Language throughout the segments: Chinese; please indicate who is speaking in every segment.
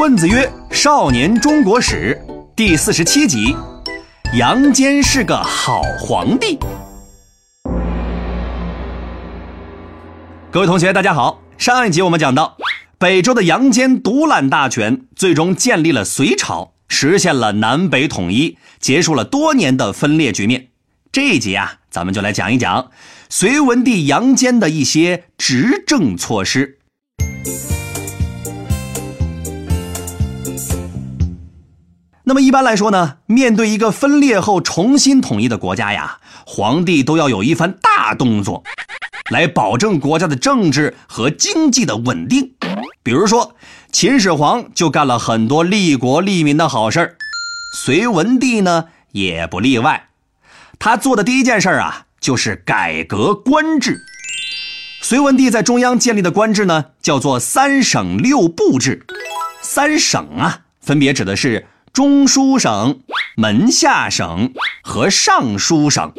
Speaker 1: 混子曰：“少年中国史第四十七集，杨坚是个好皇帝。”各位同学，大家好。上一集我们讲到，北周的杨坚独揽大权，最终建立了隋朝，实现了南北统一，结束了多年的分裂局面。这一集啊，咱们就来讲一讲隋文帝杨坚的一些执政措施。那么一般来说呢，面对一个分裂后重新统一的国家呀，皇帝都要有一番大动作，来保证国家的政治和经济的稳定。比如说，秦始皇就干了很多利国利民的好事儿，隋文帝呢也不例外。他做的第一件事啊，就是改革官制。隋文帝在中央建立的官制呢，叫做三省六部制。三省啊，分别指的是。中书省、门下省和尚书省，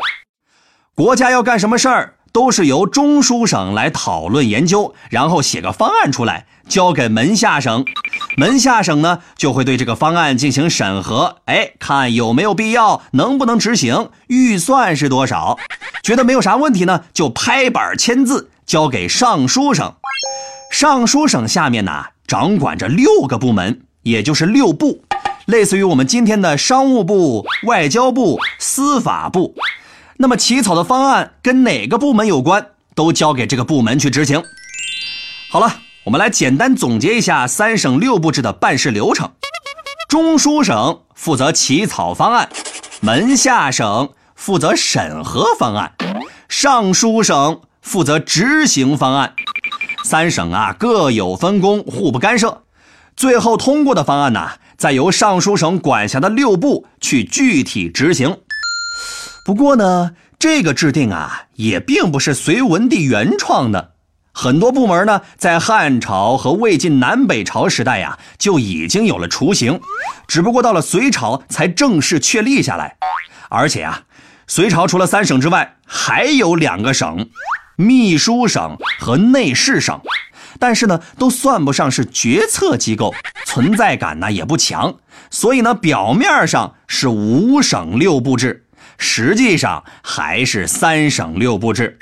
Speaker 1: 国家要干什么事儿，都是由中书省来讨论研究，然后写个方案出来，交给门下省。门下省呢，就会对这个方案进行审核，哎，看有没有必要，能不能执行，预算是多少。觉得没有啥问题呢，就拍板签字，交给尚书省。尚书省下面呢，掌管着六个部门，也就是六部。类似于我们今天的商务部、外交部、司法部，那么起草的方案跟哪个部门有关，都交给这个部门去执行。好了，我们来简单总结一下三省六部制的办事流程：中书省负责起草方案，门下省负责审核方案，尚书省负责执行方案。三省啊各有分工，互不干涉。最后通过的方案呢？再由尚书省管辖的六部去具体执行。不过呢，这个制定啊，也并不是隋文帝原创的。很多部门呢，在汉朝和魏晋南北朝时代呀，就已经有了雏形，只不过到了隋朝才正式确立下来。而且啊，隋朝除了三省之外，还有两个省：秘书省和内侍省。但是呢，都算不上是决策机构，存在感呢也不强，所以呢，表面上是五省六部制，实际上还是三省六部制。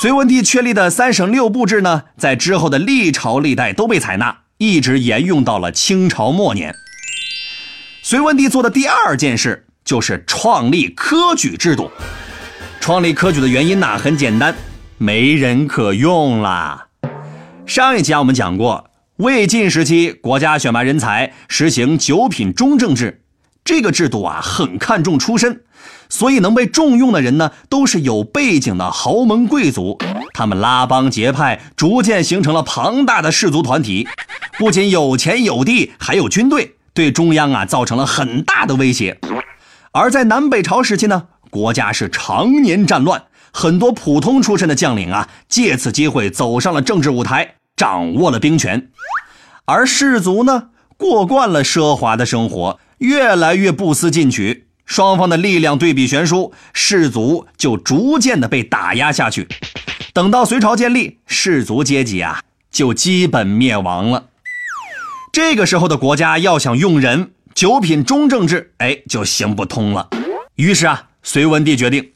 Speaker 1: 隋文帝确立的三省六部制呢，在之后的历朝历代都被采纳，一直沿用到了清朝末年。隋文帝做的第二件事就是创立科举制度。创立科举的原因呢，很简单，没人可用了。上一集啊，我们讲过，魏晋时期国家选拔人才实行九品中正制，这个制度啊很看重出身，所以能被重用的人呢，都是有背景的豪门贵族，他们拉帮结派，逐渐形成了庞大的氏族团体，不仅有钱有地，还有军队，对中央啊造成了很大的威胁。而在南北朝时期呢，国家是常年战乱。很多普通出身的将领啊，借此机会走上了政治舞台，掌握了兵权。而士族呢，过惯了奢华的生活，越来越不思进取。双方的力量对比悬殊，士族就逐渐的被打压下去。等到隋朝建立，士族阶级啊，就基本灭亡了。这个时候的国家要想用人，九品中正制，哎，就行不通了。于是啊，隋文帝决定。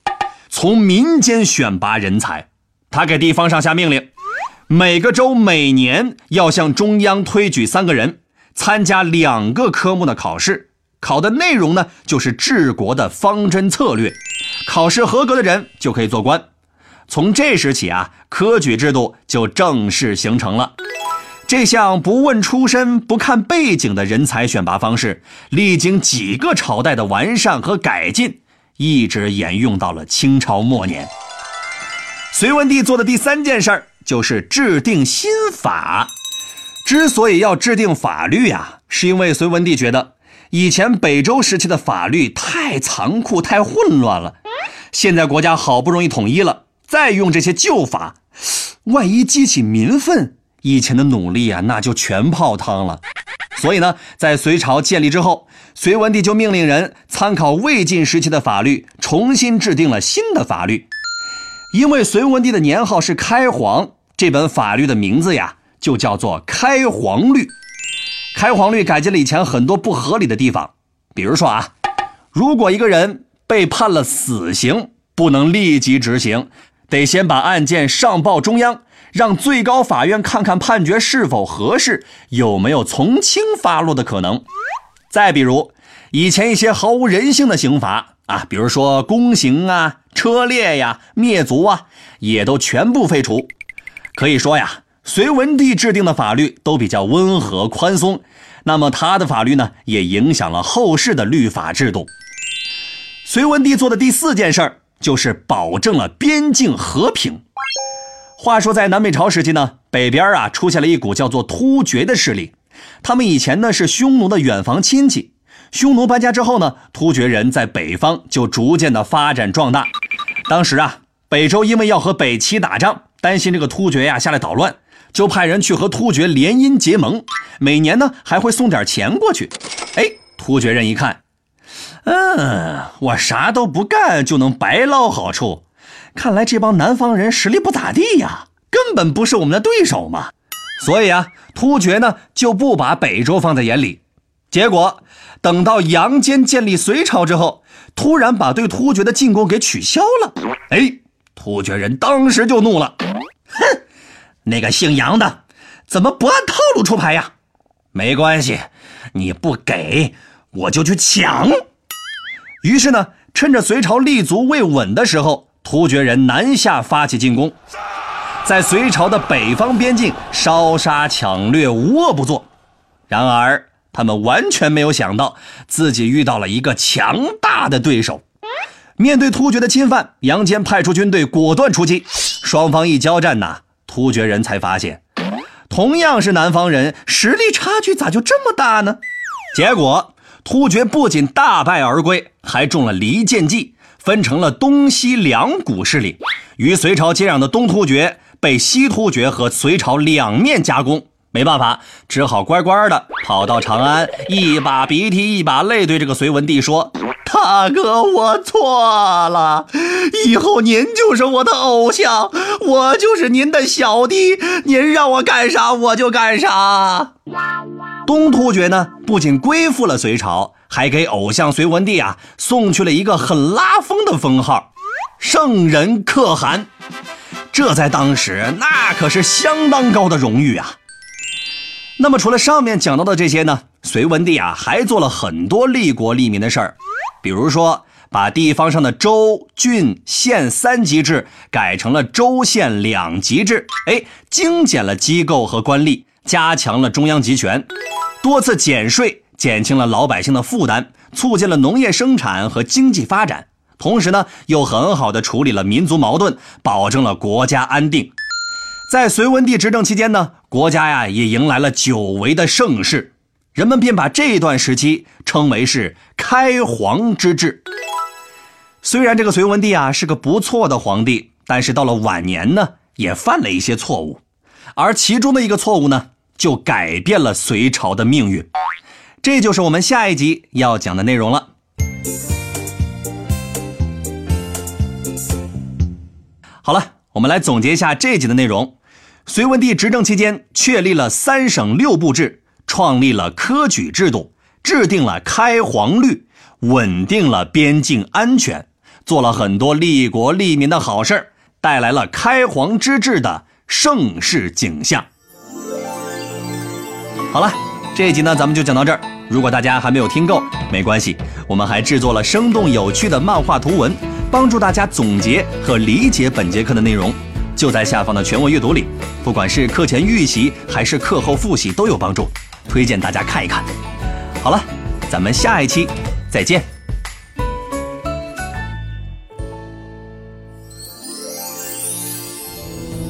Speaker 1: 从民间选拔人才，他给地方上下命令，每个州每年要向中央推举三个人，参加两个科目的考试，考的内容呢就是治国的方针策略，考试合格的人就可以做官。从这时起啊，科举制度就正式形成了。这项不问出身、不看背景的人才选拔方式，历经几个朝代的完善和改进。一直沿用到了清朝末年。隋文帝做的第三件事儿就是制定新法。之所以要制定法律呀，是因为隋文帝觉得以前北周时期的法律太残酷、太混乱了。现在国家好不容易统一了，再用这些旧法，万一激起民愤，以前的努力啊，那就全泡汤了。所以呢，在隋朝建立之后，隋文帝就命令人参考魏晋时期的法律，重新制定了新的法律。因为隋文帝的年号是开皇，这本法律的名字呀就叫做《开皇律》。开皇律改进了以前很多不合理的地方，比如说啊，如果一个人被判了死刑，不能立即执行，得先把案件上报中央，让最高法院看看判决是否合适，有没有从轻发落的可能。再比如，以前一些毫无人性的刑罚啊，比如说宫刑啊、车裂呀、灭族啊，也都全部废除。可以说呀。隋文帝制定的法律都比较温和宽松，那么他的法律呢，也影响了后世的律法制度。隋文帝做的第四件事儿就是保证了边境和平。话说在南北朝时期呢，北边啊出现了一股叫做突厥的势力，他们以前呢是匈奴的远房亲戚，匈奴搬家之后呢，突厥人在北方就逐渐的发展壮大。当时啊，北周因为要和北齐打仗，担心这个突厥呀下来捣乱。就派人去和突厥联姻结盟，每年呢还会送点钱过去。哎，突厥人一看，嗯，我啥都不干就能白捞好处，看来这帮南方人实力不咋地呀，根本不是我们的对手嘛。所以啊，突厥呢就不把北周放在眼里。结果等到杨坚建立隋朝之后，突然把对突厥的进攻给取消了。哎，突厥人当时就怒了，哼！那个姓杨的，怎么不按套路出牌呀？没关系，你不给我就去抢。于是呢，趁着隋朝立足未稳的时候，突厥人南下发起进攻，在隋朝的北方边境烧杀抢掠，无恶不作。然而，他们完全没有想到自己遇到了一个强大的对手。面对突厥的侵犯，杨坚派出军队果断出击，双方一交战呐。突厥人才发现，同样是南方人，实力差距咋就这么大呢？结果，突厥不仅大败而归，还中了离间计，分成了东西两股势力。与隋朝接壤的东突厥被西突厥和隋朝两面夹攻，没办法，只好乖乖的跑到长安，一把鼻涕一把泪，对这个隋文帝说。大哥，我错了，以后您就是我的偶像，我就是您的小弟，您让我干啥我就干啥。东突厥呢，不仅归附了隋朝，还给偶像隋文帝啊送去了一个很拉风的封号——圣人可汗。这在当时那可是相当高的荣誉啊。那么，除了上面讲到的这些呢，隋文帝啊还做了很多利国利民的事儿。比如说，把地方上的州、郡、县三级制改成了州县两级制，哎，精简了机构和官吏，加强了中央集权，多次减税，减轻了老百姓的负担，促进了农业生产和经济发展。同时呢，又很好的处理了民族矛盾，保证了国家安定。在隋文帝执政期间呢，国家呀也迎来了久违的盛世。人们便把这段时期称为是开皇之治。虽然这个隋文帝啊是个不错的皇帝，但是到了晚年呢，也犯了一些错误，而其中的一个错误呢，就改变了隋朝的命运。这就是我们下一集要讲的内容了。好了，我们来总结一下这集的内容：隋文帝执政期间确立了三省六部制。创立了科举制度，制定了开皇律，稳定了边境安全，做了很多利国利民的好事儿，带来了开皇之治的盛世景象。好了，这一集呢，咱们就讲到这儿。如果大家还没有听够，没关系，我们还制作了生动有趣的漫画图文，帮助大家总结和理解本节课的内容，就在下方的全文阅读里。不管是课前预习还是课后复习，都有帮助。推荐大家看一看。好了，咱们下一期再见。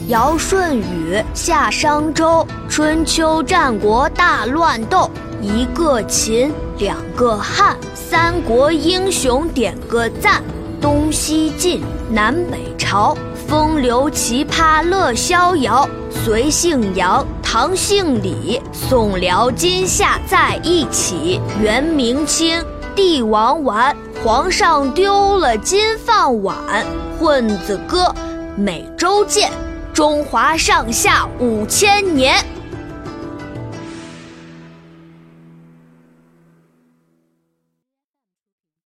Speaker 2: 尧舜禹夏商周，春秋战国大乱斗，一个秦，两个汉，三国英雄点个赞，东西晋，南北朝，风流奇葩乐逍遥，隋姓杨。唐姓李，宋辽金夏在一起。元明清，帝王丸，皇上丢了金饭碗。混子哥，每周见。中华上下五千年。